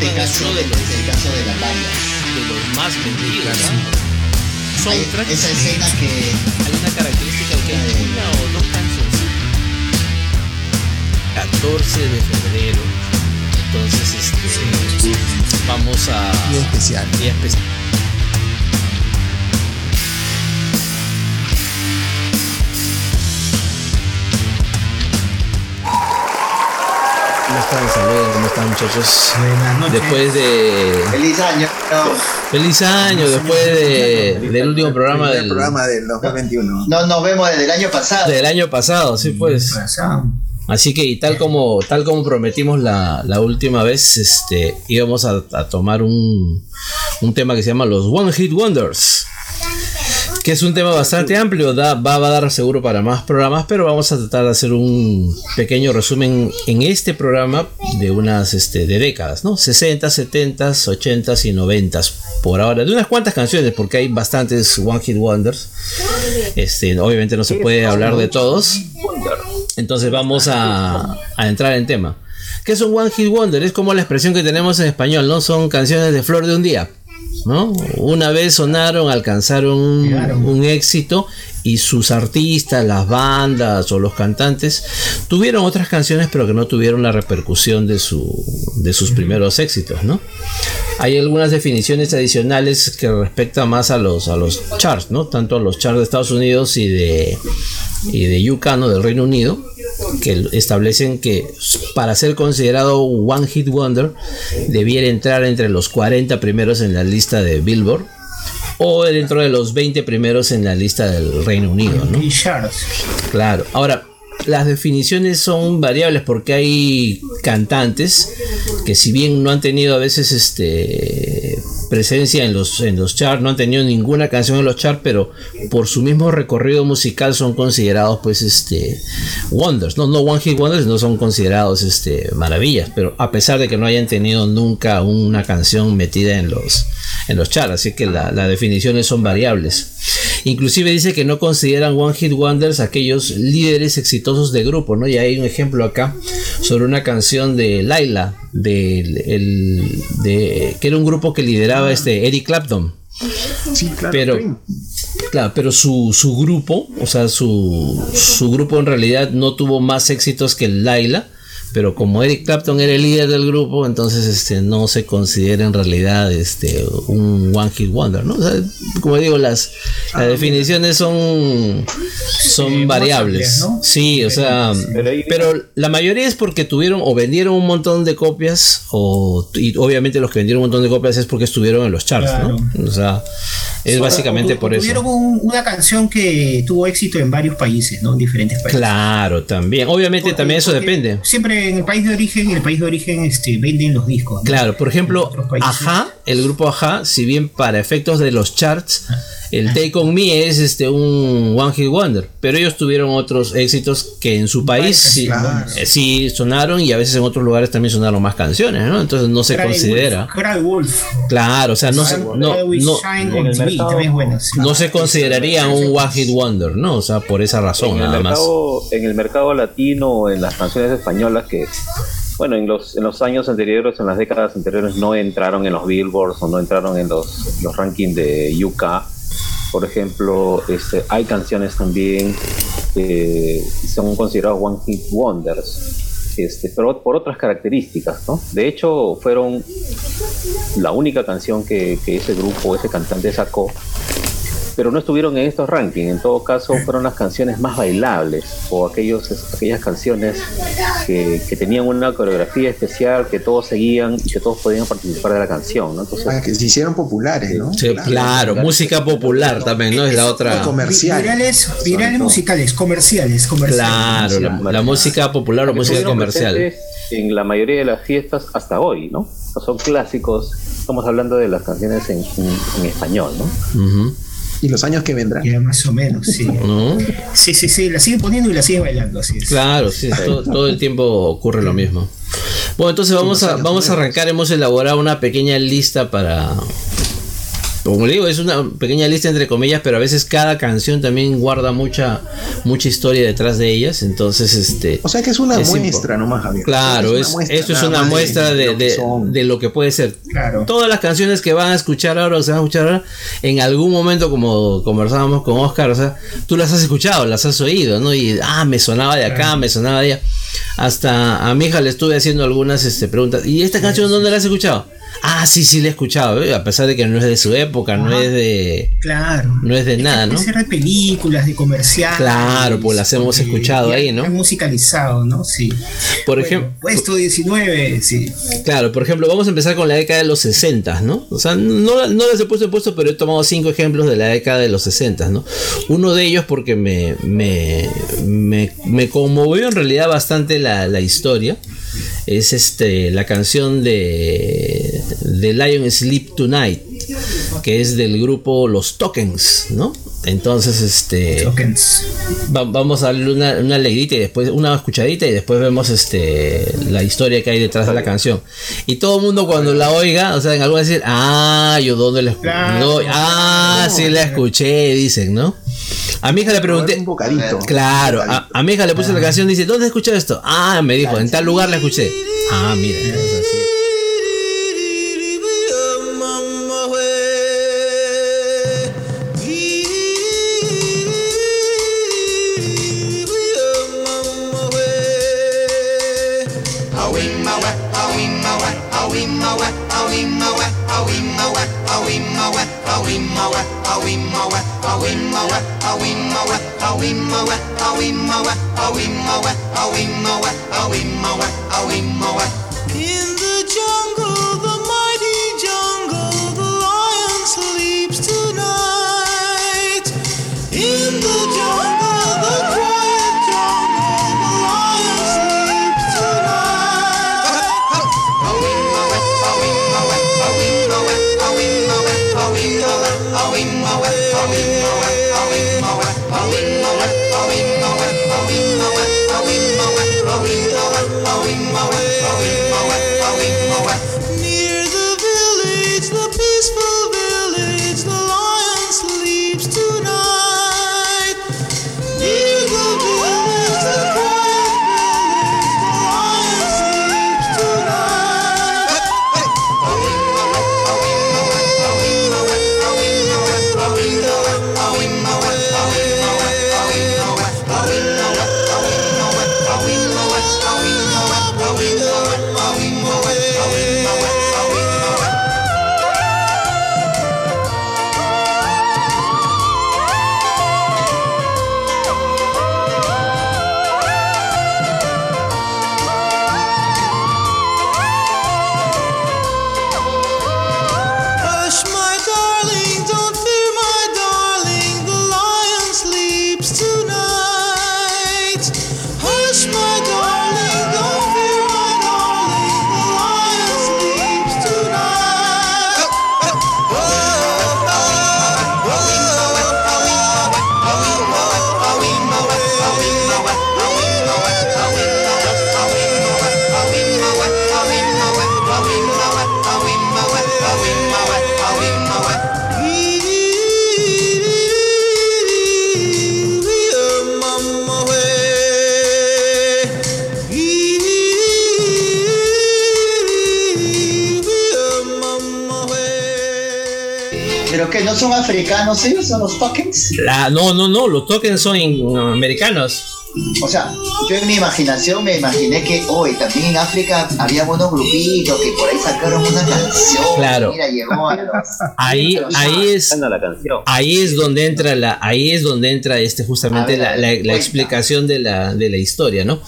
este caso, de los, este caso de la banda. De los más vendidos. Soundtrack. Esa escena que. Hay una característica que hay una o dos canciones. 14 de febrero. Entonces, este. Vamos a. Día especial. Día especial. Están? Saludos, ¿cómo están muchachos? Buenas noches. Después de... Feliz año. Feliz año, después de, del último programa del... programa del 2021. No, nos vemos desde el año pasado. Del año pasado, sí pues. Así que y tal como tal como prometimos la, la última vez, este íbamos a, a tomar un, un tema que se llama los One Hit Wonders que es un tema bastante amplio, da, va, va, a dar seguro para más programas, pero vamos a tratar de hacer un pequeño resumen en este programa de unas este, de décadas, ¿no? 60, 70, 80 y 90 por ahora, de unas cuantas canciones, porque hay bastantes One Hit Wonders. Este, obviamente no se puede hablar de todos. Entonces vamos a, a entrar en tema. ¿Qué es un One Hit Wonder? Es como la expresión que tenemos en español, ¿no? Son canciones de flor de un día. ¿No? Una vez sonaron, alcanzaron un, un, éxito y sus artistas, las bandas o los cantantes tuvieron otras canciones pero que no tuvieron la repercusión de, su, de sus primeros éxitos, ¿no? Hay algunas definiciones adicionales que respectan más a los, a los charts, ¿no? Tanto a los charts de Estados Unidos y de, y de UK, ¿no? Del Reino Unido, que establecen que para ser considerado One Hit Wonder debiera entrar entre los 40 primeros en la lista de Billboard o dentro de los 20 primeros en la lista del Reino Unido, ¿no? Claro. Ahora, las definiciones son variables porque hay cantantes que si bien no han tenido a veces este presencia en los en los charts, no han tenido ninguna canción en los charts, pero por su mismo recorrido musical son considerados pues este wonders, no no one hit wonders, no son considerados este maravillas, pero a pesar de que no hayan tenido nunca una canción metida en los en los charts, así que las la definiciones son variables. Inclusive dice que no consideran One Hit Wonders aquellos líderes exitosos de grupo, ¿no? Y hay un ejemplo acá sobre una canción de Laila, de, el, de, que era un grupo que lideraba este Eric Clapton. Sí, claro. Pero, claro, pero su, su grupo, o sea, su, su grupo en realidad no tuvo más éxitos que Laila pero como Eric Clapton era el líder del grupo, entonces este no se considera en realidad este un one hit wonder, ¿no? O sea, como digo, las, las Ah, definiciones son son variables. ¿no? Sí, o sea, pero la mayoría es porque tuvieron o vendieron un montón de copias o y obviamente los que vendieron un montón de copias es porque estuvieron en los charts, ¿no? O sea, es básicamente por eso. Tuvieron un- una canción que tuvo éxito en varios países, ¿no? En diferentes países. Claro, también. Obviamente Porque- también eso depende. Siempre en el país de origen, en el país de origen este, venden los discos. ¿no? Claro, por ejemplo. Aja, el grupo Aja, si bien para efectos de los charts, el Take On Me es este un One Hit Wonder, pero ellos tuvieron otros éxitos que en su país sí, claro. eh, sí sonaron y a veces en otros lugares también sonaron más canciones, ¿no? Entonces no se Cry considera. Wolf, Cry Wolf. Claro, o sea, no, se- no, no, no consideraría un One Hit Wonder, ¿no? O sea, por esa razón en el, nada más. mercado, en el mercado latino, en las canciones españolas que, bueno, en los, en los años anteriores, en las décadas anteriores, no entraron en los billboards o no entraron en los, los rankings de UK. Por ejemplo, este, hay canciones también que son considerados One Hit Wonders, este, pero por otras características, ¿no? De hecho, fueron la única canción que, que ese grupo, ese cantante sacó pero no estuvieron en estos rankings. En todo caso, fueron las canciones más bailables o aquellos, aquellas canciones que, que tenían una coreografía especial, que todos seguían y que todos podían participar de la canción. ¿no? Entonces, Para que se hicieron populares, ¿no? Sí, claro, música popular también, ¿no? Es la otra. Comercial. Virales, virales musicales, comerciales, comerciales. Claro, la, la música popular o música comercial. En la mayoría de las fiestas hasta hoy, ¿no? Son clásicos. Estamos hablando de las canciones en, en- en español, ¿no? Ujú. Y los años que vendrán. Ya más o menos, sí. ¿No? Sí, sí, sí, la siguen poniendo y la siguen bailando, así es. Claro, sí, todo, todo el tiempo ocurre lo mismo. Bueno, entonces vamos a, vamos a arrancar, hemos elaborado una pequeña lista para como le digo, es una pequeña lista entre comillas, pero a veces cada canción también guarda mucha mucha historia detrás de ellas, entonces este O sea que es una Es muestra nomás, Javier. Claro, una es, muestra esto es una muestra de, lo que de- lo que puede ser. Claro. Todas las canciones que van a escuchar ahora o se van a escuchar ahora, en algún momento, como conversábamos con Oscar, o sea, tú las has escuchado, las has oído, ¿no? Y, ah, me sonaba de acá, me sonaba de allá. Hasta a mi hija le estuve haciendo algunas este, preguntas. ¿Y esta canción dónde la has escuchado? Ah, sí, sí, la he escuchado, ¿eh? a pesar de que no es de su época, no es de. Claro. No es de nada, ¿no? Ser de películas, de comerciales. Claro, pues las hemos escuchado ahí, ¿no? musicalizado, ¿no? Sí. Por Bueno, ejemplo. Puesto 19, sí. Claro, por ejemplo, vamos a empezar con la década de los 60, ¿no? O sea, no, no las he puesto en puesto, pero he tomado cinco ejemplos de la década de los 60, ¿no? Uno de ellos porque me, me, me, me conmovió en realidad bastante la, la historia. Es este la canción de, de Lion Sleep Tonight, que es del grupo Los Tokens, ¿no? Entonces, este. Tokens. Va- vamos a darle una, una leidita y después una escuchadita y después vemos este la historia que hay detrás de la canción. Y todo el mundo cuando la oiga, o sea, en alguna decir, ah, yo dónde la escuché. Ah, sí la escuché, dicen, ¿no? A mi hija le pregunté, un bocadito. claro, Un a, bocadito. a mi hija le puse la canción, dice, ¿dónde escuchado esto? Ah, me dijo, en tal lugar la escuché. Ah, mira, es así. In the jungle, the mighty jungle, the lion sleeps africanos ellos? ¿Son los tokens? La- no, no, no, los tokens son in- americanos. O sea, yo en mi imaginación me imaginé que hoy también en África había buenos grupitos que por ahí sacaron una canción. Claro. Mira, llegó a los. Ahí, ahí es, la canción. ahí es donde entra la, ahí es donde entra este justamente ver, la, explicación de la, de la historia, ¿no?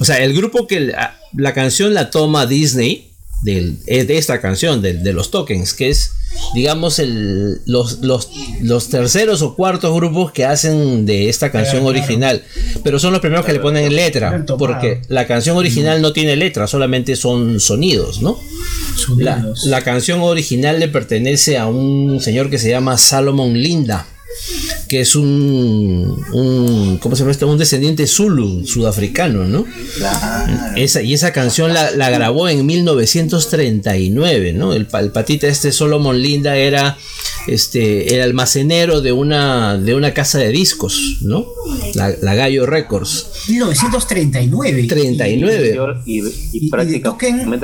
O sea, el grupo que la, la canción la toma Disney del, es de esta canción, del- de, los tokens, que es, digamos, el, los, los, los terceros o cuartos grupos que hacen de esta canción Claro, claro. original. Pero son los primeros que le ponen letra, porque la canción original no tiene letra, solamente son sonidos, ¿no? La, Sonidos. la canción original le pertenece a un señor que se llama Salomon Linda. Que es un, un ¿cómo se llama esto? Un descendiente zulu, sudafricano, ¿no? Claro. Esa, y esa canción la, la grabó en 1939, ¿no? El, el patita este Solomon Linda era este el almacenero de una de una casa de discos, ¿no? La, la Gallo Records. 1939. 39. Y, y y prácticamente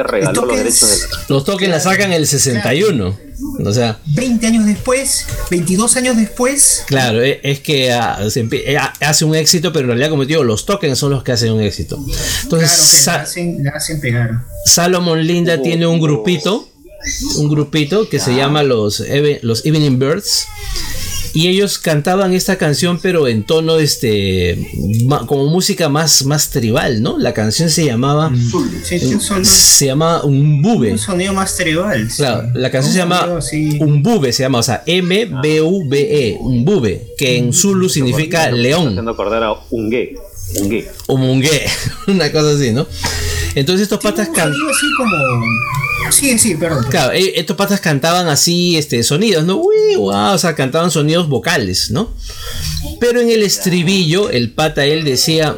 Token- regaló los Tokens- derechos de la Los toques la sacan el 61. O sea, 20 años después, 22 años después. Claro, e- es que ah, eh, ah, hace un éxito, pero en realidad, como te digo, los tokens son los que hacen un éxito. Entonces, Claro, que la hacen, la hacen pegar. Salomon Linda tiene un grupito, un grupito que se llama los, los Evening Birds. Y ellos cantaban esta canción, pero en tono este ma- como música más, más tribal, ¿no? La canción se llamaba Sí, sí, un, sonido, se llama un bube. un sonido más tribal. sí. Claro, la canción Un se llama sonido así. Umbube, se llama, o sea, M-B-U-B-E, Umbube, que en Zulu significa león, haciendo acordar a un gay. Un gay. o mungue, una cosa así, ¿no? Entonces estos patas un can- sonido así como. Sí, sí, perdón. Claro, eh, estos patas cantaban así, este, sonidos, ¿no? Uy, guau, o sea, cantaban sonidos vocales, ¿no? Pero en el estribillo, el pata él decía,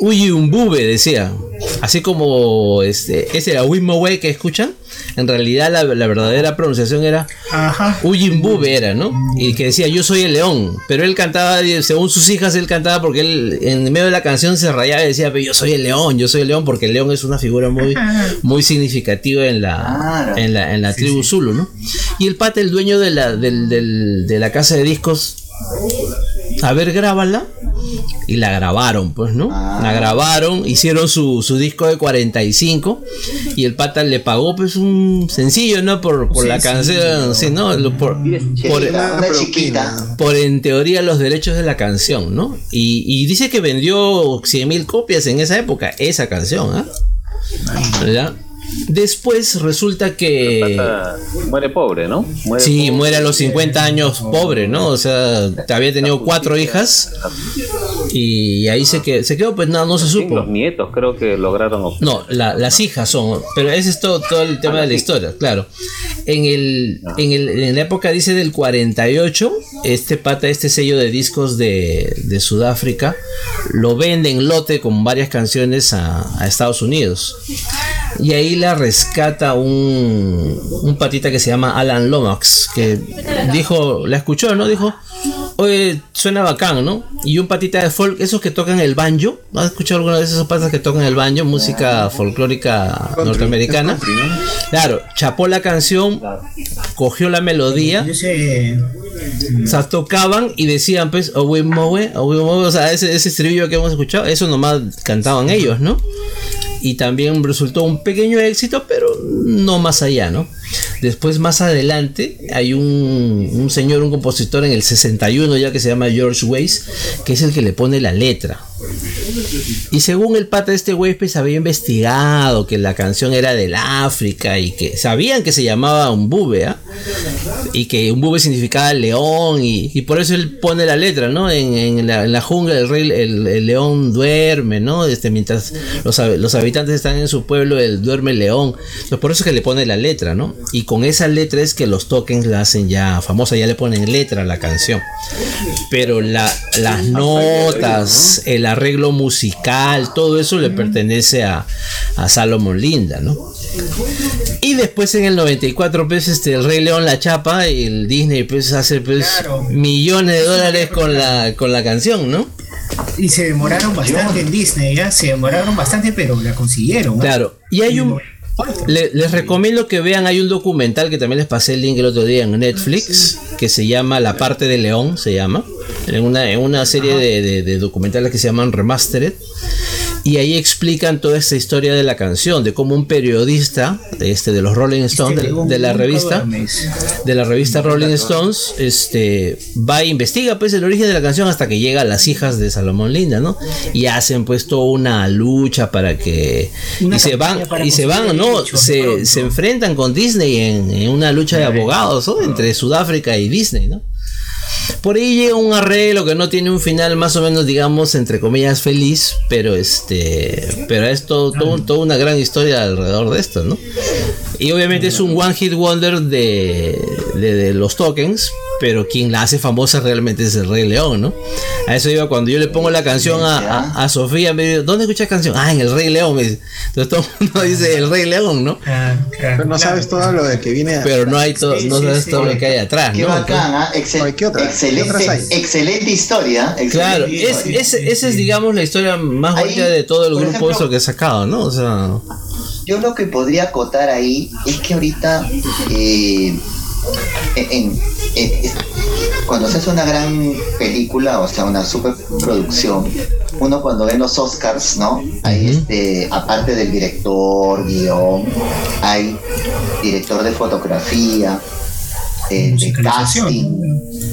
uy, un bube, decía. Así como este, ese era que escuchan. En realidad la, la verdadera pronunciación era Ajá. Uyimbube era, ¿no? Y que decía yo soy el león. Pero él cantaba, según sus hijas, él cantaba porque él en medio de la canción se rayaba y decía, yo soy el león, yo soy el león, porque el león es una figura muy, muy significativa en la, Claro. en la, en la tribu Zulu, ¿no? Y el pata, el dueño de la, del- del- de la casa de discos, a ver, grábala. Y la grabaron, pues, ¿no? Ah. La grabaron, hicieron su, su disco de 45 y el pata le pagó, pues, un sencillo, ¿no? Por, por la canción, sí, ¿no? Lo- Por, por, Chiquita, una propina. chiquita. por, en teoría los derechos de la canción, ¿no? Y, y dice que vendió 100 mil copias en esa época, esa canción, ¿ah? ¿Verdad? Después resulta que... Muere pobre, ¿no? Muere Sí, pobre. muere a los 50 años pobre, ¿no? O sea, había tenido cuatro hijas y ahí se quedó, se quedó pues no, no se supo. Los nietos creo que lograron. obtener. No, la- las hijas son, pero ese es todo, todo el tema de la historia, claro. En el, en el, en la época dice del 48, este pata, este sello de discos de, de Sudáfrica, lo vende en lote con varias canciones a, a Estados Unidos. Y ahí la rescata un, un patita que se llama Alan Lomax, que dijo, la escuchó, ¿no? Dijo, oye, suena bacán, ¿no? Y un patita de folk, esos que tocan el banjo, ¿no has escuchado alguna vez esos patas que tocan el banjo, música folclórica norteamericana? country, ¿no? Claro, chapó la canción, cogió la melodía, Yo sé. o sea, tocaban y decían, pues, Owe Mowe, Owe Mowe", o sea, ese, ese estribillo que hemos escuchado, eso nomás cantaban ellos, ¿no? Y también resultó un pequeño éxito, pero no más allá, ¿no? Después, más adelante, hay un, un señor, un compositor en el 61 ya que se llama George Weiss, que es el que le pone la letra. Y según el pata de este güey, pues había investigado que la canción era del África y que sabían que se llamaba Umbube, ¿ah? Y que Umbube significaba león y, por eso él pone la letra, ¿no? En, en la, jungla el rey, el, león duerme, ¿no? Este, mientras los, los habitantes están en su pueblo, el duerme el león. Entonces, por eso es que le pone la letra, ¿no? Y con esa letra es que los tokens la hacen ya famosa, ya le ponen letra a la canción. Pero la, las notas, el arreglo musical, todo eso le pertenece a, a Salomon Linda, ¿no? Y después en el 94, pues, este, el Rey León la chapa y el Disney, pues, hace, pues, Claro. millones de dólares con la, con la canción, ¿no? Y se demoraron bastante en Disney, ¿ya? Se demoraron bastante, pero la consiguieron. ¿no? Claro. Y hay un... le- les recomiendo que vean, hay un documental que también les pasé el link el otro día en Netflix, que se llama La parte de León, se llama, en una, en una serie de, de- de documentales que se llaman Remastered. Y ahí explican toda esta historia de la canción, de cómo un periodista este, de los Rolling Stones, Este, de, un- de la revista, de la revista Rolling Stones, este va e investiga pues el origen de la canción hasta que llega a las hijas de Salomón Linda, ¿no? Y hacen pues toda una lucha para que y se van y se van, ¿no? Se, se enfrentan con Disney en, en una lucha de abogados, ¿no? Entre Sudáfrica y Disney, ¿no? Por ahí llega un arreglo que no tiene un final más o menos, digamos, entre comillas, feliz, pero este, pero es todo, toda una gran historia alrededor de esto, ¿no? Y obviamente es un one hit wonder de, de- de los tokens, pero quien la hace famosa realmente es el Rey León, ¿no? A eso iba cuando yo le pongo la canción a, a- a Sofía, me dice, ¿dónde escuchas canción? Ah, en el Rey León, me dice. Entonces todo el mundo dice el Rey León, ¿no? Ah, claro, Pero no claro. sabes todo lo de que viene. Pero no hay todo, Sí, no sabes sí. todo lo que hay atrás, Qué ¿no? bacán, ¿ah? Excel- Oye, ¿qué otra? ¿Qué excelente, otras hay? excelente historia. excelente Claro, es, es- esa es, digamos, la historia más Ahí, bonita de todo el grupo ejemplo- eso que he sacado, ¿no? O sea, Yo lo que podría acotar ahí es que ahorita eh, en- en- en- cuando se hace una gran película, o sea, una superproducción, uno cuando ve los Oscars, ¿no? Hay este, aparte del director, guion, hay director de fotografía, eh, de casting,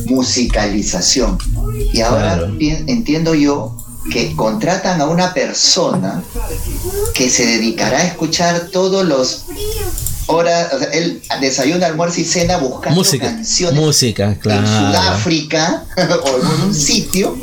musicalización. Y ahora Claro. entiendo yo que contratan a una persona que se dedicará a escuchar todos los horas, o sea, él desayuna, almuerzo y cena buscando música, canciones música, en claro. Sudáfrica o en un sitio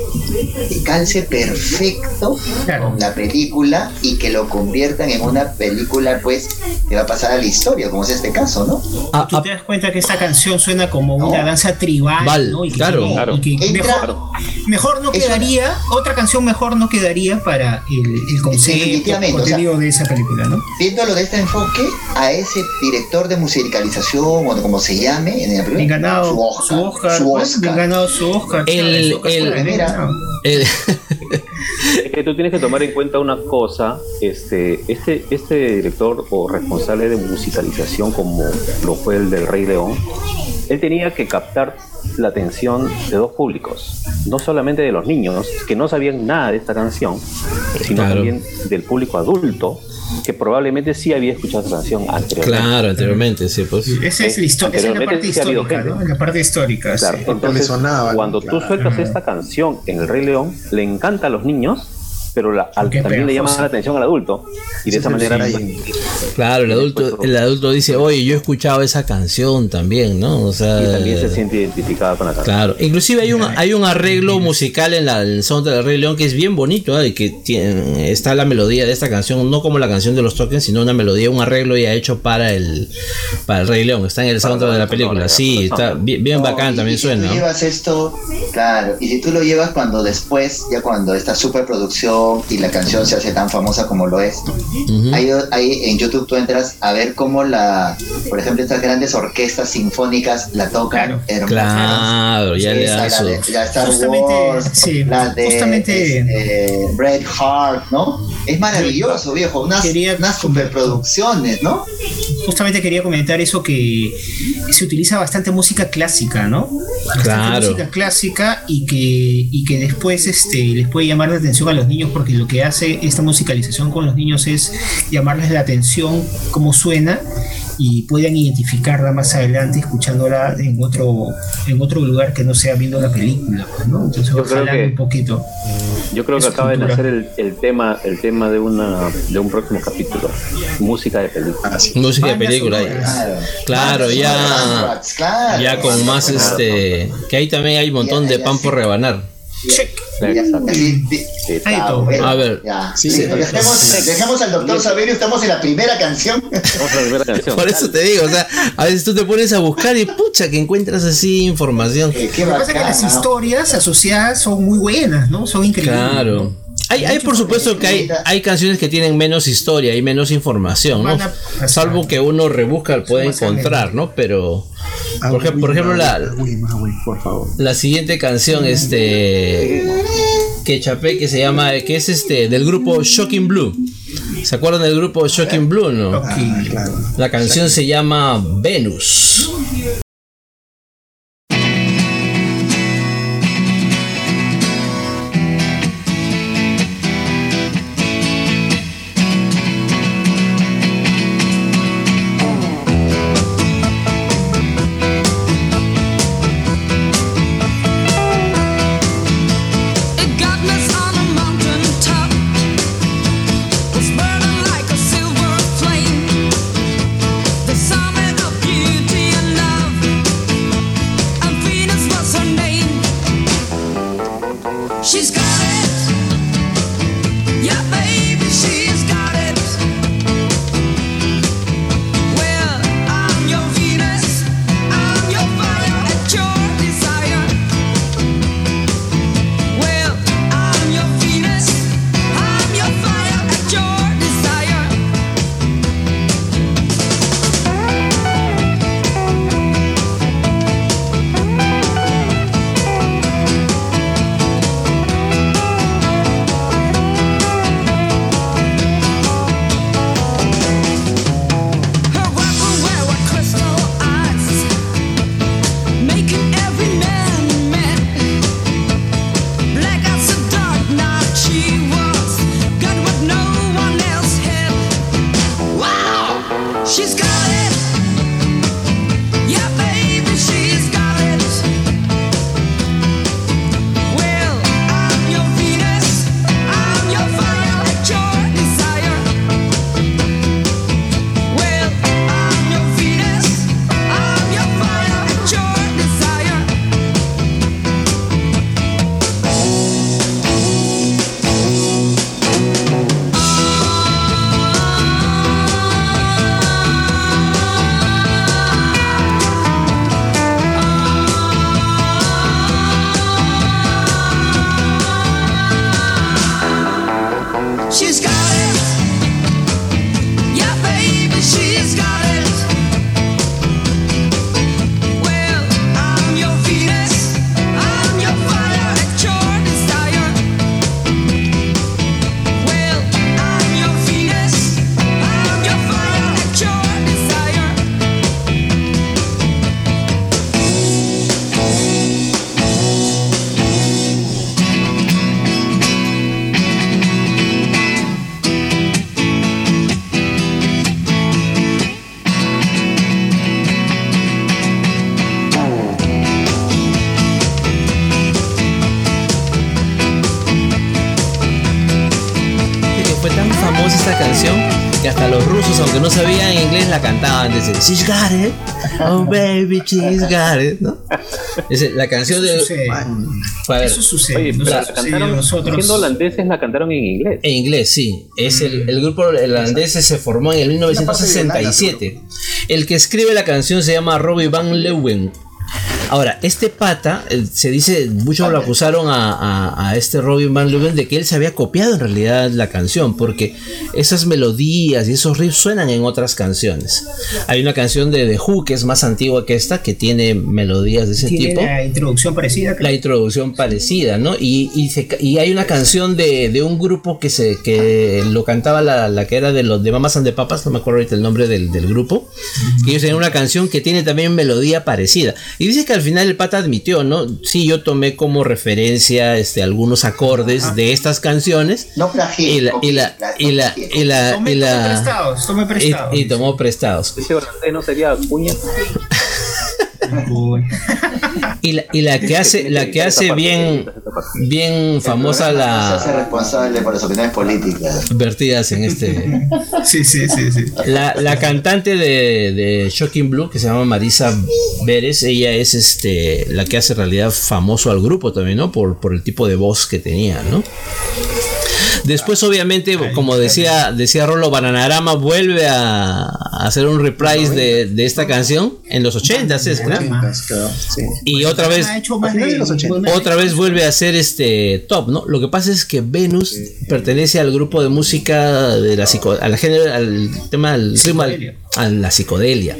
que calce perfecto Claro. con la película y que lo conviertan en una película pues que va a pasar a la historia, como es este caso, ¿no? Ah, Tú ah, te das cuenta que esta canción suena como una No. danza tribal, Val, ¿no? Y que, claro. Claro. y que Entra- mejor, mejor no quedaría, otra canción mejor no quedaría para el, el concepto, Definitivamente, o sea- contenido de esa película, ¿no? Viéndolo de este enfoque, a ese director de musicalización o como se llame en el Bien primer ganado su Oscar, su Oscar, su Oscar. bien ganado su Oscar. El- Oscar mira, el- Es que tú tienes que tomar en cuenta una cosa, este, este, este director o responsable de musicalización como lo fue el del Rey León, él tenía que captar la atención de dos públicos, no solamente de los niños que no sabían nada de esta canción, sino Claro. también del público adulto que probablemente sí había escuchado esta canción anteriormente. claro, anteriormente, sí, pues. Esa es la historia, esa es la parte sí ha habido histórica. La parte histórica, Claro, sí. Entonces sonaba, cuando claro. tú sueltas esta canción en El Rey León, le encanta a los niños, pero la- al- también le llama pegajosa. la atención al adulto. Y de Sí, esa manera sí. Claro, el adulto, el adulto dice, oye, yo he escuchado esa canción también, ¿no? O sea, y también se siente identificada con la canción. Claro, inclusive hay un, hay un arreglo musical en la en el soundtrack del Rey León que es bien bonito, ¿eh? que tiene- está la melodía de esta canción, no como la canción de los tokens, sino una melodía, un arreglo ya hecho para el para el Rey León, está en el soundtrack de la película, sí, está bien, bien bacán y- también y suena. Si tú ¿no? llevas esto, claro, y si tú lo llevas cuando después, ya cuando esta superproducción y la canción se hace tan famosa como lo es, Ujú. ahí, ahí en YouTube tú entras a ver cómo la, por ejemplo, estas grandes orquestas sinfónicas la tocan. Claro. hermosas. Claro, ya le la su... de- la Star Justamente, Wars, sí, la de justamente- este, Bret Hart, ¿no? Es maravilloso, viejo, unas, Quería- unas superproducciones, ¿no? Justamente quería comentar eso que se utiliza bastante música clásica, ¿no? Bastante Claro. Música clásica y que, y que después este, les puede llamar la atención a los niños porque lo que hace esta musicalización con los niños es llamarles la atención cómo suena y puedan identificarla más adelante escuchándola en otro en otro lugar que no sea viendo la película, pues, ¿no? Entonces Yo creo que- un poquito. Yo creo que acaba de nacer el, el tema, el tema de una de un próximo capítulo. Música de película. Ah, sí. Música de película. sonoras. Claro, ya-. Ya con más este que ahí también hay un montón Ya, de ya, pan por rebanar. Check. A ver. Sí, Sí, dejemos, sí. dejemos al doctor Saberio, estamos en la primera canción. La primera canción. Por eso te digo, o sea, a veces tú te pones a buscar y pucha que encuentras así información. Eh, Lo que pasa es que las historias asociadas son muy buenas, ¿no? Son increíbles. Claro. Hay, hay por supuesto que hay, hay canciones que tienen menos historia y menos información, ¿no? Salvo que uno rebusca, puede encontrar, ¿no? Pero, Ah, por, ej- por ejemplo, la, la siguiente canción, este, que chapé, que se llama, que es este, del grupo Shocking Blue. ¿Se acuerdan del grupo Shocking Blue, no? Ah, claro. La canción se llama Venus. Aunque no sabían inglés, la cantaban. Dicen, she's got it, oh baby, she's got it, ¿no? Es la canción de... sucede. Eso sucede. Oye, no pero la cantaron, nosotros. siendo holandeses, la cantaron en inglés. En inglés, sí. Es el, el grupo holandés se formó en el 1967. El que escribe la canción se llama Robbie Van Leeuwen. Ahora, este pata, eh, se dice, muchos lo acusaron a, a- a este Robin Van Leeuwen de que él se había copiado en realidad la canción, porque esas melodías y esos riffs suenan en otras canciones. Hay una canción de The Who que es más antigua que esta, que tiene melodías de ese Tiene tipo la introducción parecida. la introducción parecida, ¿no? Y, y, se y hay una canción de, de un grupo que se que lo cantaba la, la que era de los de Mamas and the Papas, no me acuerdo ahorita el nombre del, del grupo. Y ellos tenían una canción que tiene también melodía parecida. Y dice que al final el pata admitió, ¿no? Sí, yo tomé como referencia este, algunos acordes de estas canciones. No plagié. Y la, y la, y la, y la, Tome, y la- prestados, tome prestados. y- y tomó prestados. No sería Acuña. Y la, y la que hace, la que hace bien, bien famosa Se la hace responsable por las opiniones políticas. vertidas en este Sí, sí, sí, sí. La, la cantante de, de Shocking Blue, que se llama Marisa Vélez, ella es este la que hace en realidad famoso al grupo también, ¿no? Por, por el tipo de voz que tenía, ¿no? Después, obviamente, como decía, decía Rolo, Bananarama vuelve a, a hacer un reprise de, de esta canción en los 80 es, claro. Claro, sí. Y otra vez, Ha hecho más A finales de los 80. otra vez vuelve a ser este top, ¿no? Lo que pasa es que Venus pertenece al grupo de música de la psico al género, al tema al ritmo, al-. A la psicodelia.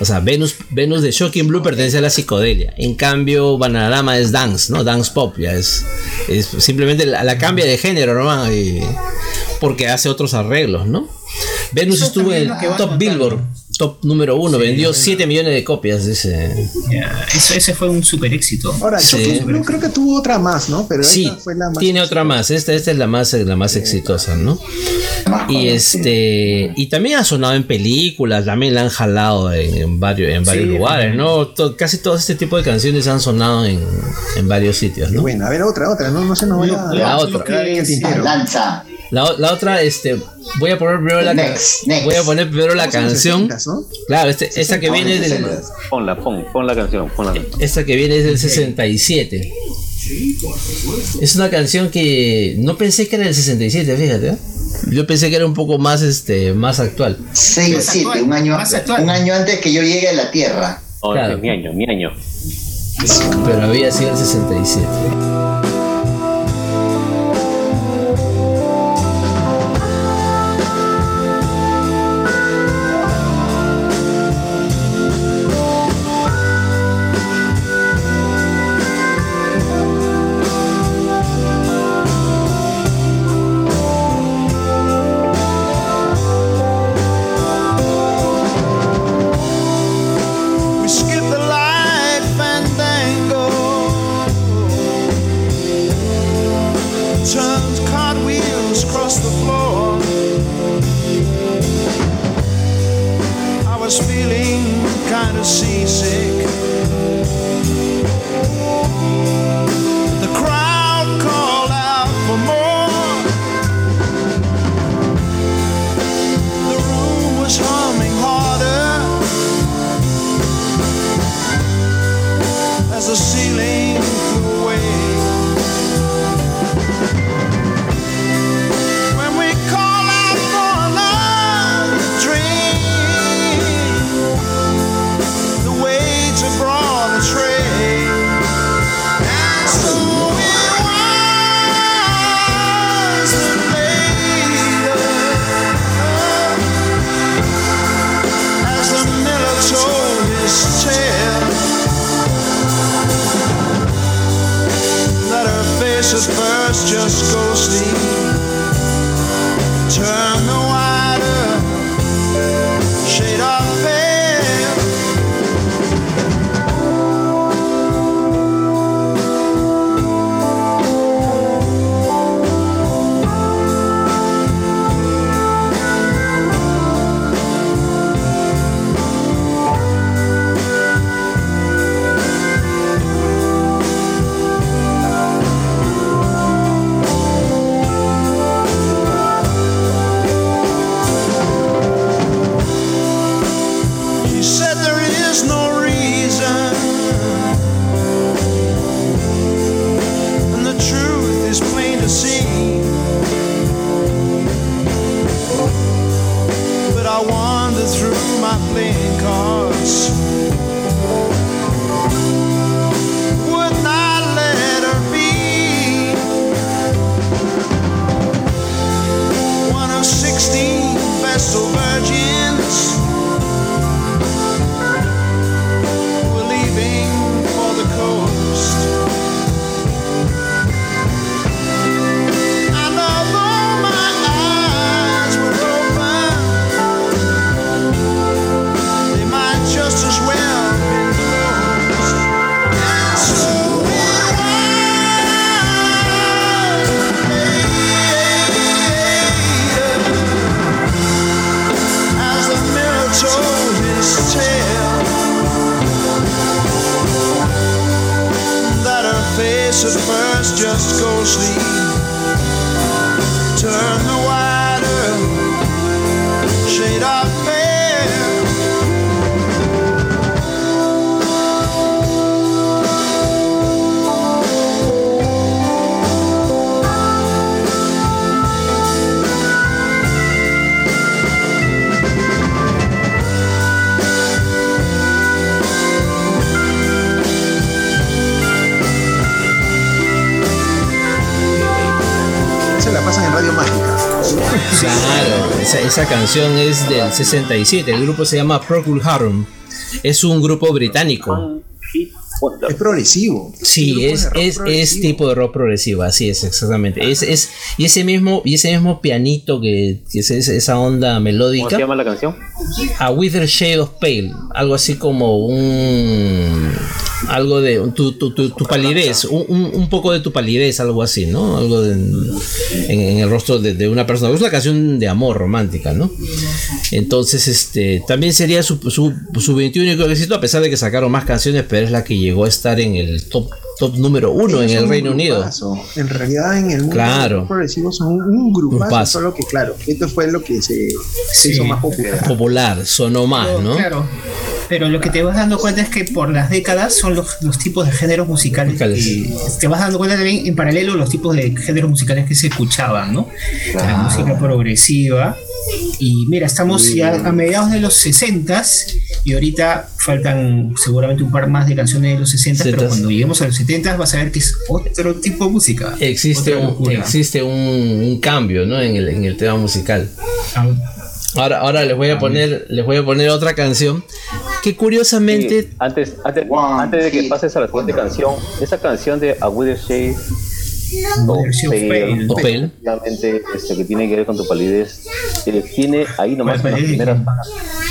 O sea, Venus, Venus de Shocking Blue pertenece a la psicodelia. En cambio, Bananarama es dance, ¿no? Dance pop, ya es, es simplemente la, la cambia de género, ¿no? Y- porque hace otros arreglos, ¿no? Venus Eso estuvo en va top. Billboard, top número uno, vendió 7 millones de copias de ese. Eso, ese fue un super éxito. Ahora, Sí. Blue creo que tuvo otra más, ¿no? Pero Sí, esta fue la más. tiene otra más. Esta, esta es la más, la más exitosa, ¿no? Y este y también ha sonado en películas, también la han jalado en, en varios, en varios Sí, lugares, ¿no? Casi todo este tipo de canciones han sonado en, en varios sitios, ¿no? Bueno, a ver, otra, otra, no, no se nos vaya Lo- La otra. que. Lanza. La, la otra, este, voy a poner primero la Next, next. voy a poner primero la canción. 60s, ¿no? Claro, este, esta que viene es del, Ponla, pon, pon la canción, pon la canción. esta que viene es del 67. Es una canción que no pensé que era del 67, fíjate. ¿eh? Yo pensé que era un poco más este más actual. 6 Más 7, actual, un año, un año antes que yo llegue a la Tierra. Ese Claro. es mi año, mi año. Pero había sido el 67. Esa, canción es del 67. El grupo se llama Procul Harum. Es un grupo británico. Es progresivo. Sí, es, es, tipo de rock progresivo, así es, exactamente. Es, es, y ese mismo, y ese mismo pianito que, que es es- esa onda ¿Cómo se melódica, llama la canción? a Wither Shade of Pale, algo así como un algo de tu, tu, tu, tu palidez, un, un- un poco de tu palidez, algo así, ¿no? Algo de- en, en el rostro de, de una persona. Es una canción de amor romántica, ¿no? Entonces, este, también sería su, su, su 21 éxito, a pesar de que sacaron más canciones, pero es la que llegó a estar en el top, top número uno en el son Reino un Unido. grupazo. En realidad, en el mundo Claro. progresivo son un grupazo, Grupazo. solo que, claro, esto fue lo que se, se hizo Sí. más popular. Popular, sonó más, Pero, ¿no? Claro. Pero lo que te vas dando cuenta es que por las décadas son los, los tipos de géneros musicales. Musicales. que- te vas dando cuenta también en paralelo los tipos de géneros musicales que se escuchaban, ¿no? La música progresiva. Y mira, estamos ya a mediados de los 60 y ahorita faltan seguramente un par más de canciones de los 60, pero 60s. cuando lleguemos a los 70 vas a ver que es otro tipo de música. Existe, un, existe un, un cambio ¿no? en, el, en el tema musical. Ah, Ahora, ahora les voy a poner, les voy a poner otra canción que curiosamente Sí, antes, antes, One antes de que pases a la siguiente canción, esa canción de A Shade of Versión Pale, Pale. O Pale. efectivamente, este, que tiene que ver con tu palidez, eh, tiene ahí nomás en ¿Cuál las primeras palabras,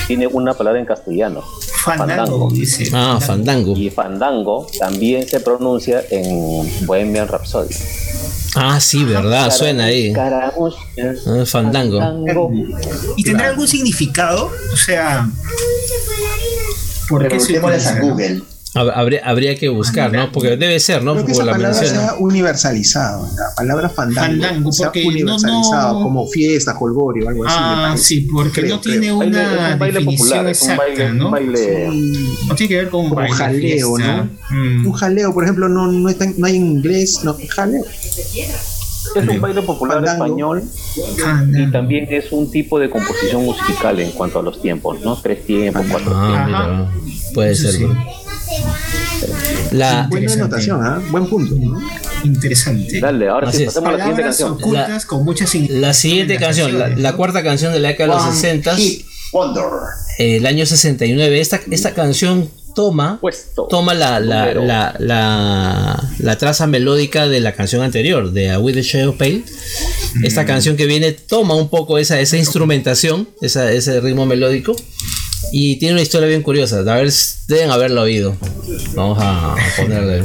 tiene una palabra en castellano, Fandango, dice. ah Fandango Y fandango también se pronuncia en Bohemian Rhapsody. ah sí verdad suena ahí Caramush, Ah, Fandango ¿Y tendrá algún significado? O sea, ¿por qué se a no? Google. Hab- habría, habría que buscar no porque debe ser no Creo que porque esa la palabra menciona sea universalizada, la palabra fandango, Fandango, sea porque no- universalizado no- como fiesta, holgorio, algo así. Ah, parece. sí, porque Creo, no tiene creo. Una baile definición popular, es un exacta, baile, ¿no? un baile No tiene que ver con un baile, jaleo, fiesta. Mm. Un jaleo, por ejemplo, no, no, está en- no hay en inglés, no, jaleo. es un baile popular Fandango. español Fandango. y también es un tipo de composición musical en cuanto a los tiempos, ¿no? Tres tiempos, cuatro ah tiempos. mira puede ser sí. La Buena anotación, ¿ah? buen punto. ¿no? Interesante. Dale, ahora Así sí, pasemos a la siguiente Palabras canción. ocultas con muchas la siguiente canción la, la cuarta canción de la década de los One 60 Hit Wonder. el año 69 esta, esta canción toma Puesto. toma la, la, la, la, la traza melódica de la canción anterior, de A With the Shade of Pale. Esta canción que viene toma un poco esa, esa instrumentación, esa, ese ritmo melódico. Y tiene una historia bien curiosa. A ver, deben haberla oído. Vamos a ponerle.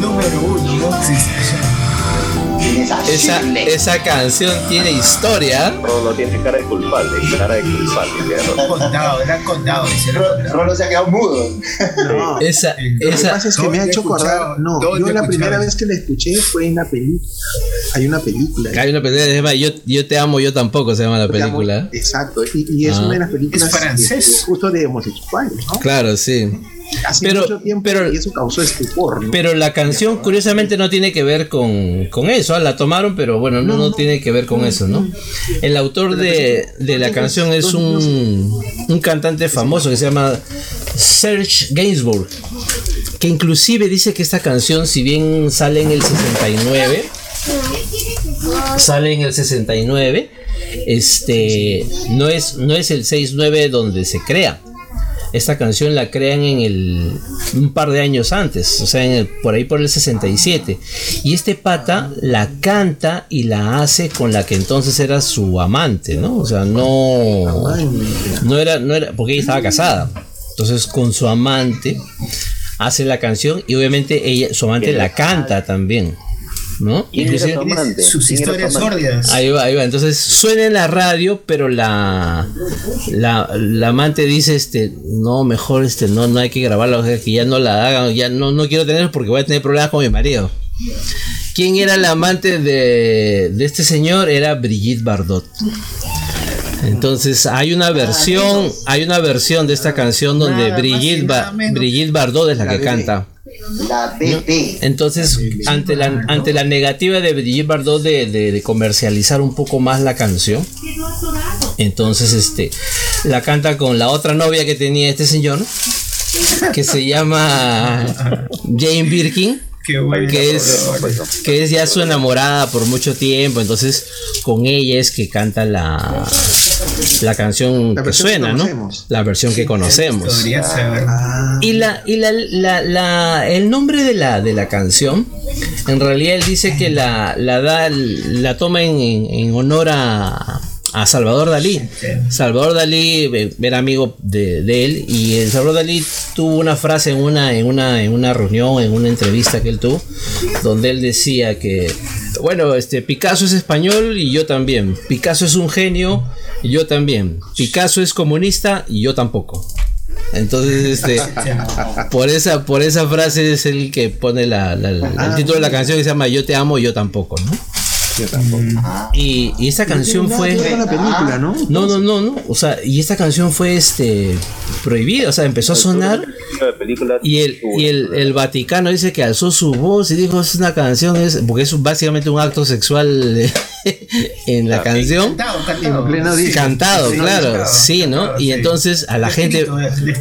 Número uno, ¿no? Sí, Esa, esa canción tiene historia. Rolo tiene cara de culpable, cara de culpable. era contado. era contado. Rolo se ha quedado mudo. No. Esa, Lo que pasa es que ¿Dónde me ha he hecho acordar. No, ¿Dónde yo la primera escuchado? vez que la escuché fue en la película. Hay una película. hay una película yo, yo te amo, yo tampoco se llama la película. Exacto, y, y es Ah. una de las películas Es francés. este, justo de homosexuales, ¿no? Claro, sí. Hace Pero- mucho tiempo pero- y eso causó estupor, ¿no? Pero la canción curiosamente no tiene que ver con, con eso, ah, la tomaron, pero bueno, no, no tiene que ver con eso, ¿no? El autor de, de la canción es un, un cantante famoso que se llama Serge Gainsbourg, que inclusive dice que esta canción, si bien sale en el 69, sale en el 69, este, no es, no es el 69 donde se crea. Esta canción la crean en el un par de años antes, o sea, en el- por ahí por el 67. Y este pata la canta y la hace con la que entonces era su amante, ¿no? O sea, no no era no era porque ella estaba casada. Entonces con su amante hace la canción y obviamente ella su amante la canta también, ¿no? ¿Quién era Inclusive-? Sus ¿Quién era su historias sórdidas. Ahí va, ahí va. Entonces suena en la radio, pero la, la, la amante dice, este, no, mejor este, no, no hay que grabarla, o sea, que ya no la hagan, ya no, no quiero tener porque voy a tener problemas con mi marido. ¿Quién era la amante de, de este señor? Era Brigitte Bardot. Entonces hay una versión, hay una versión de esta canción donde Brigitte, Ba- Bardot es la, que canta. La. Entonces, ante la, ante la negativa de Brigitte Bardot de, de- de comercializar un poco más la canción, entonces este la canta con la otra novia que tenía este señor, que se llama Jane Birkin, Qué que es, que es ya su enamorada por mucho tiempo, entonces con ella es que canta la, la canción La que suena, ¿no? La versión que conocemos. Ah, Y la, y la, la, la- el nombre de la, de la canción, en realidad él dice que la, la da, la toma en honor a, a Salvador Dalí. Salvador Dalí era amigo de, de él y el Salvador Dalí tuvo una frase en una, en una, en una reunión, en una entrevista que él tuvo, donde él decía que bueno, este Picasso es español y yo también. Picasso es un genio y yo también. Picasso es comunista y yo tampoco. Entonces, este, por esa, por esa frase es el que pone la, la- la- el título de la canción que se llama Yo te amo, yo tampoco, ¿no? Yo tampoco. Y, y esta canción fue. la película, ¿no? No, no, no, no. O sea, y esta canción fue este prohibida. O sea, empezó a sonar. Y el, y el, el Vaticano dice que alzó su voz y dijo es una canción, es porque es básicamente un acto sexual en la canción. Cantado, cantado. Claro, sí, ¿no? Y entonces a la gente,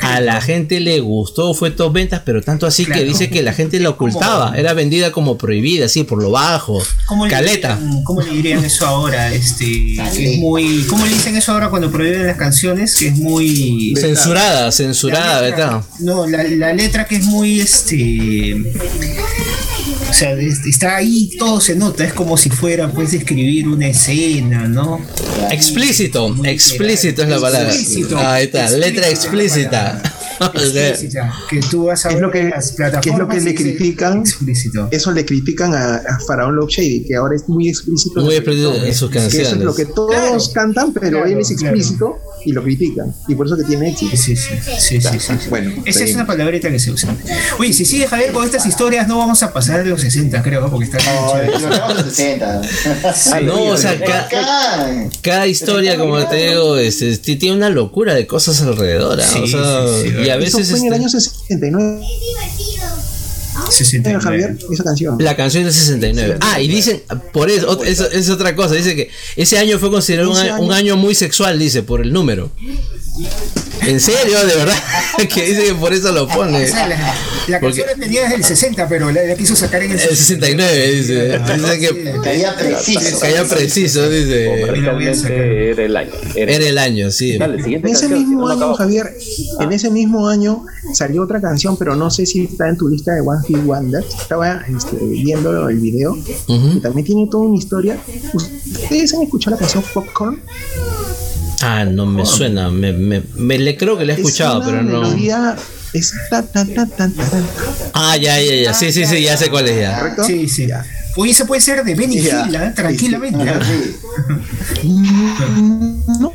a la gente le gustó, fue top ventas, pero tanto así que dice que la gente la ocultaba, era vendida como prohibida, así por lo bajo, ¿Cómo le caleta. ¿Cómo le dirían eso ahora? Este, que es muy, ¿Cómo le dicen eso ahora cuando prohíben las canciones? Que es muy... Censurada, censurada, ¿verdad? No, la, la letra que es muy este. O sea, es- está ahí, todo se nota, es como si fuera pues escribir una escena, ¿no? Explícito, Muy explícito es la palabra. Explícito. Ahí está, letra Explícito. explícita. Explícita, que tú vas a Es ver lo que- las que es lo que plataformas le critican. Explícito. Eso le critican a, a Faraón Love Shady, que ahora es muy explícito. Muy explícito en sus Que eso es canciones. lo que todos Claro. cantan, pero Claro, él es claro. Y lo critican. Y por eso que tiene éxito. Sí, sí, sí, sí, sí, sí. Bueno, Esa es una palabrita que se usa. Oye, si sigue Javier con estas historias, no vamos a pasar de los 60, creo, ¿no? porque está No, los años 60. no, o sea, cada historia, como te digo, este, ti- tiene una locura de cosas alrededor. ¿ah? Sí, o sea, sí, sí. y a Eso veces fue en el este, año 69, 69. Javier, esa canción. La canción es del 69. Ah, y dicen, por eso, eso es otra cosa. Dice que ese año fue considerado un año, un año muy sexual, dice, por el número. ¿En serio? ¿De verdad? que dice que por eso lo pone. O sea, la, la Porque- canción la tenía desde el 60, pero la, la quiso sacar en el El 69, dice. Dice que Caía preciso. caía preciso, dice. Era el año. Era, Era el año, sí. Dale, siguiente En ese mismo no año. Javier, en ese mismo año salió otra canción, pero no sé si está en tu lista de One Hit Wonder. Estaba este, viendo el video, Ujú. que también tiene toda una historia. ¿Ustedes han escuchado la canción Popcorn? Ah, no me suena. Me, me, me le creo que le he escuchado, es pero no. melodía, es ta, ta, ta, ta, ta, ta. Ah, ya, ya, ya. Sí, sí, sí, ya sé cuál es ya. ¿Correcto? Sí, sí. Ya. Oye, ese puede ser de Benny. Hill, ¿ah? tranquilamente. ¿ah? No,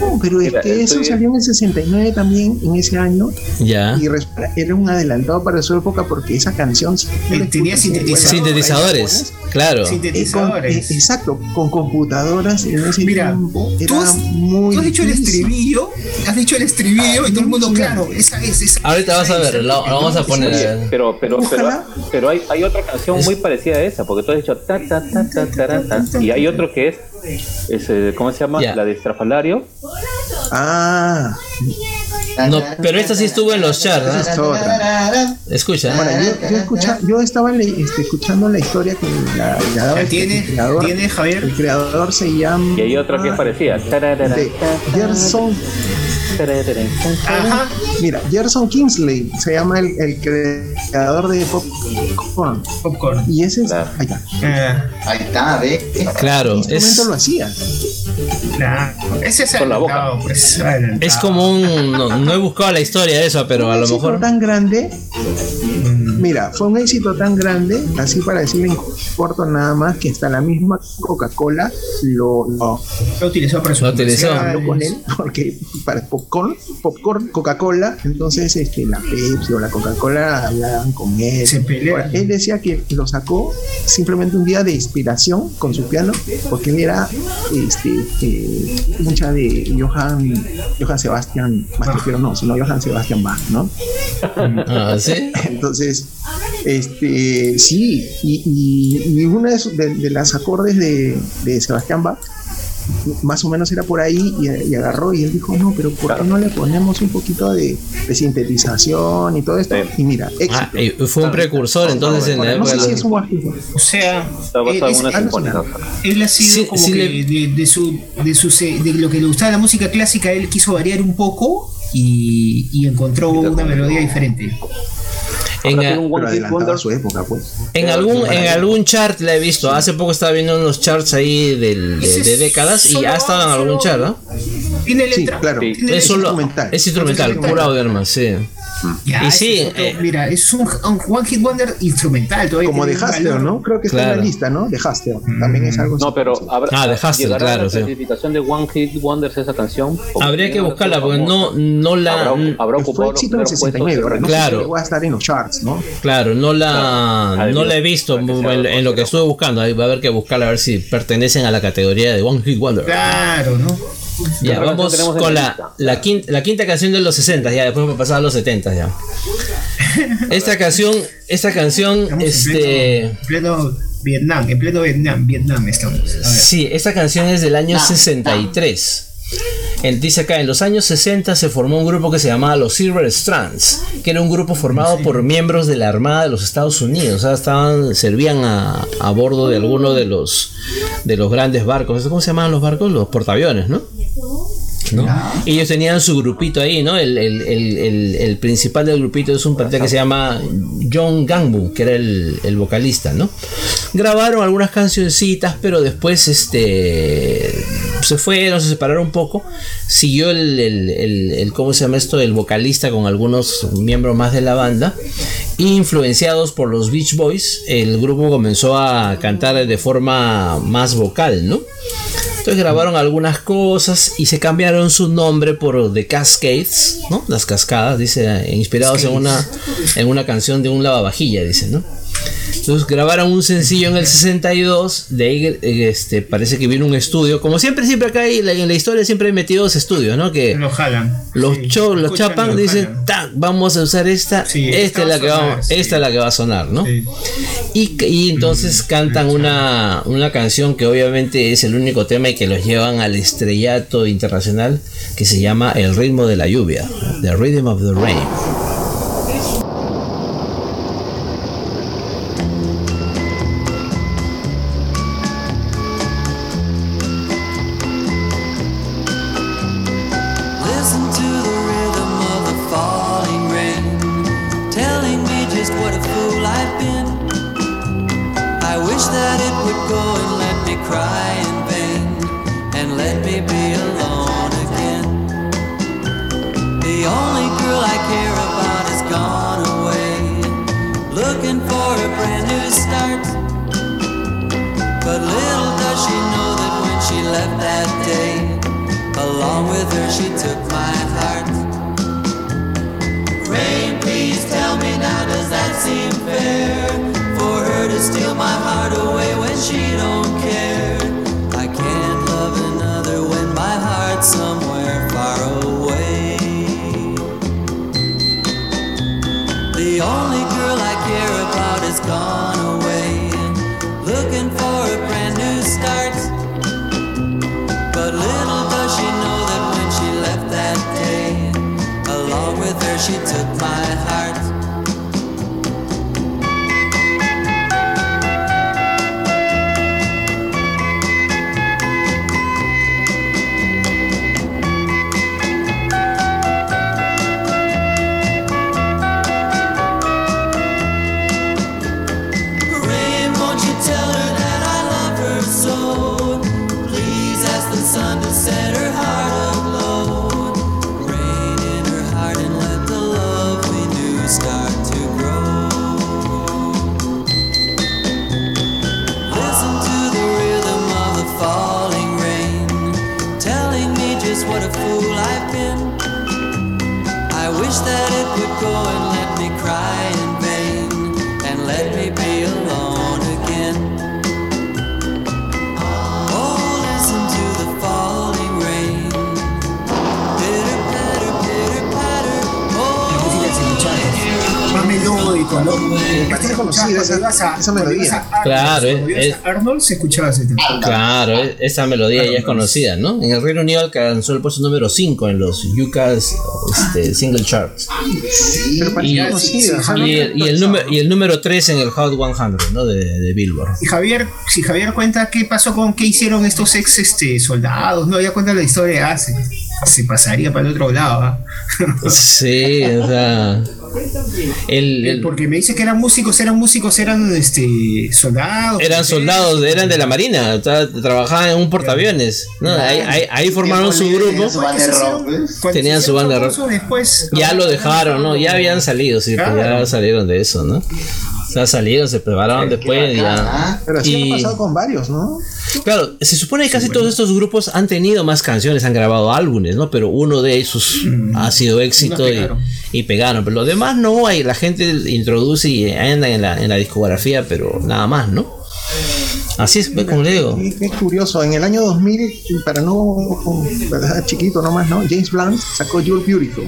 no, pero es Mira, que eso estoy- salió en el 69 también, en ese año, Ya. y era un adelantado para su época porque esa canción Eh, tenía sintetizadores. Sintetizadores, claro. Eh, con- Sintetizadores. eh, exacto, con computadoras en ese Mira, tiempo tú has, muy tú has dicho el estribillo, has dicho el estribillo y todo el mundo, claro, esa es, esa Ahorita vas a ver, lo, lo vamos a poner. Oye, pero pero pero, Ojalá. pero hay, hay otra canción muy parecida a esa, porque tú has dicho ta ta ta ta ta, ta, ta, y hay otro que es, ¿cómo se llama? La de Estrafalario. Ah, No, pero esta sí estuvo en los charts, esa es otra. Escucha. Ahora, yo, yo, escucha- yo estaba le- este, escuchando la historia que la, la daba Ya el, tiene, el creador. tiene Javier. El creador se llama Y hay otra que es parecida. Gerson. Ajá. Mira, Gerson Kingsley se llama el, el creador de Popcorn. Popcorn. Y ese es. Claro. Allá. Ah, Ahí está, ve. Claro, ¿Qué instrumento es, lo hacía? claro. Ese es Con la boca. adelantado, pues, es como un. No, no he buscado la historia de eso, pero a un lo éxito mejor. tan grande. Mira, fue un éxito tan grande, así para decirle en corto nada más, que hasta la misma Coca-Cola lo, lo Lo utilizó para su Lo utilizó. habló con él, porque para popcorn, popcorn, Coca-Cola, entonces este, la Pepsi o la Coca-Cola hablaban con él. Se pelean. Ahora, él decía que lo sacó simplemente un día de inspiración con su piano, porque él era este, eh, hincha de Johann, Johann Sebastian, más prefiero no, sino Johann Sebastian Bach, ¿no? Ah, ¿sí? Entonces, este, sí, y, y- y una de, de- de las acordes de, de Sebastián Bach, más o menos era por ahí, y, y agarró y él dijo, no, pero ¿por qué no le ponemos un poquito de, de sintetización y todo esto? Sí. Y mira, éxito. Ah, y fue un precursor entonces en la Ahora, no época sé de si es un guajito. O sea, basado él, ha sido Sí, como sí que le- de, de su, de, su, se- de lo que le gustaba la música clásica, él quiso variar un poco y, y encontró una melodía diferente. En, Ahora a- tiene un Pero One Hit adelantaba Wonder. su época, pues. en algún en algún chart la he visto. Hace poco estaba viendo unos charts ahí del- de, décadas y ha estado en algún chart, ¿no? Tiene Sí, letra. claro. Sí. tiene Es solo instrumental. es instrumental, Es audio hermano, sí. Ya, Y ese sí, es otro- eh, mira, es un, un One Hit Wonder instrumental. Todavía Como de valor. ¿no? Creo que está en Claro. la lista, ¿no? De Hastler. También es algo No, pero habrá, Ah, de llegará claro, a la sí. clasificación de One Hit Wonders esa canción. Habría que buscarla porque no no la habrá, habrá Fue ocupado los éxito en el primeros puestos 69, de ¿verdad? No Claro. sé si va a estar en los charts, ¿no? Claro, no la, Claro. no la he visto en, en lo que estuve buscando. Ahí va a haber que buscarla a ver si pertenecen a la categoría de One Hit Wonder. Claro, ¿no? Ya, ¿Qué vamos en con la la, quinta, la quinta canción de los 60, ya después vamos a pasar a los 70 ya. Esta canción, esta canción, Estamos en este, pleno, pleno Vietnam, en pleno Vietnam, Vietnam estamos. Sí, esta canción es del año 63. Él dice acá, en los años 60 se formó un grupo que se llamaba los Silver Strands, que era un grupo formado por miembros de la Armada de los Estados Unidos, o sea, estaban, servían a, a bordo de alguno de los, de los grandes barcos, ¿cómo se llamaban los barcos? Los portaaviones, ¿no? ¿no? Ellos tenían su grupito ahí, ¿no? El, el- el- principal del grupito es un patita que se llama John Gangbu, que era el, el vocalista, ¿no? Grabaron algunas cancioncitas, pero después este se fueron, se separaron un poco. Siguió el, el- el- el- ¿cómo se llama esto? El vocalista con algunos miembros más de la banda. Influenciados por los Beach Boys, el grupo comenzó a cantar de forma más vocal, ¿no? Entonces grabaron algunas cosas y se cambiaron su nombre por The Cascades, ¿no? Las cascadas, dice, inspirados en una, en una canción de un lavavajilla, dice, ¿no? Entonces grabaron un sencillo en el 62, de ahí este, parece que vino un estudio, como siempre, siempre acá hay, en la historia siempre hay metidos estudios, ¿no? Que Lo jalan. los Sí, cho- los chapan dicen, jalan. "Ta, vamos a usar esta, Sí, esta esta es la que sonar, vamos, sí. esta es la que va a sonar, ¿no? Y, y entonces cantan una, una canción que obviamente es el único tema y que los llevan al estrellato internacional que se llama El ritmo de la lluvia, The Rhythm of the Rain. Esa- melodía. Arnold, Claro, es- Arnold se escuchaba ese tema. Claro, esa melodía ya es conocida, ¿no? En el Reino Unido alcanzó el puesto número 5 en los UCA's este, Single Charts. Pero Y, el número, y el número 3 en el Hot 100, ¿no? De, de Billboard. Y Javier, si Javier cuenta qué pasó con qué hicieron estos ex este, soldados, no, ya cuenta la historia, ah, se, se pasaría para el otro lado. ¿ah? Sí, o sea. El, el- Porque me dice que eran músicos, eran músicos, eran este soldados. eran soldados, eran de la marina, o sea, trabajaban en un portaaviones. ¿no? Ahí, ahí, ahí formaron su grupo. Cuando tenían su banda de rock. Después, Ya lo dejaron, ¿no? Ya habían salido, sí, pues ya Claro. salieron de eso, ¿no? O sea, salieron, se prepararon después ya. Ah, Pero así Y- ha pasado con varios, ¿no? Claro, se supone que casi todos estos grupos han tenido más canciones, han grabado álbumes, ¿no? Pero uno de esos ha sido éxito y, pegaron. y pegaron. Pero los demás no hay, la gente introduce y andan en la, en la discografía, pero nada más, ¿no? Así es, como le digo. Y Es curioso, en el año 2000, y para no, para chiquito nomás, ¿no? James Blunt sacó You're Beautiful.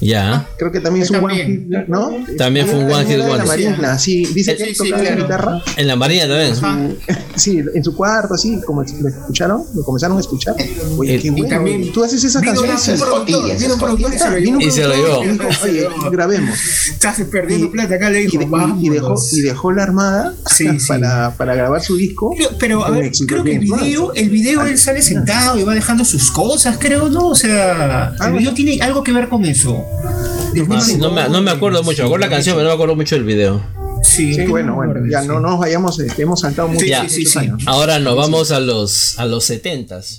Ya. Creo que también es un one También. hit, ¿no? También fue un one hit Era de la wonder. Marina, sí. Dice que Sí, él sí, tocaba la claro. guitarra. En la marina también. Sí, en su cuarto, así, como lo escucharon, lo comenzaron a escuchar. Oye, El- qué y bueno. también tú haces esas canciones. y se lo Y llevó. y dijo, Oye, grabemos. Estás perdiendo Y- plata acá, le Y, dijo, y- y dejó, y dejó la armada para grabar su disco. Pero, pero, a ver, creo que el video, el video él sale sentado y va dejando sus cosas, creo, ¿no? O sea, el bueno. video tiene algo que ver con eso. Ah, no, me, no me acuerdo mucho, me acuerdo la canción, pero no me acuerdo mucho del video. Sí, bueno, ya sí. no nos vayamos, este, hemos saltado mucho, Sí, Ya. muchos sí, sí, sí. años. Ahora nos vamos a los a los setentas.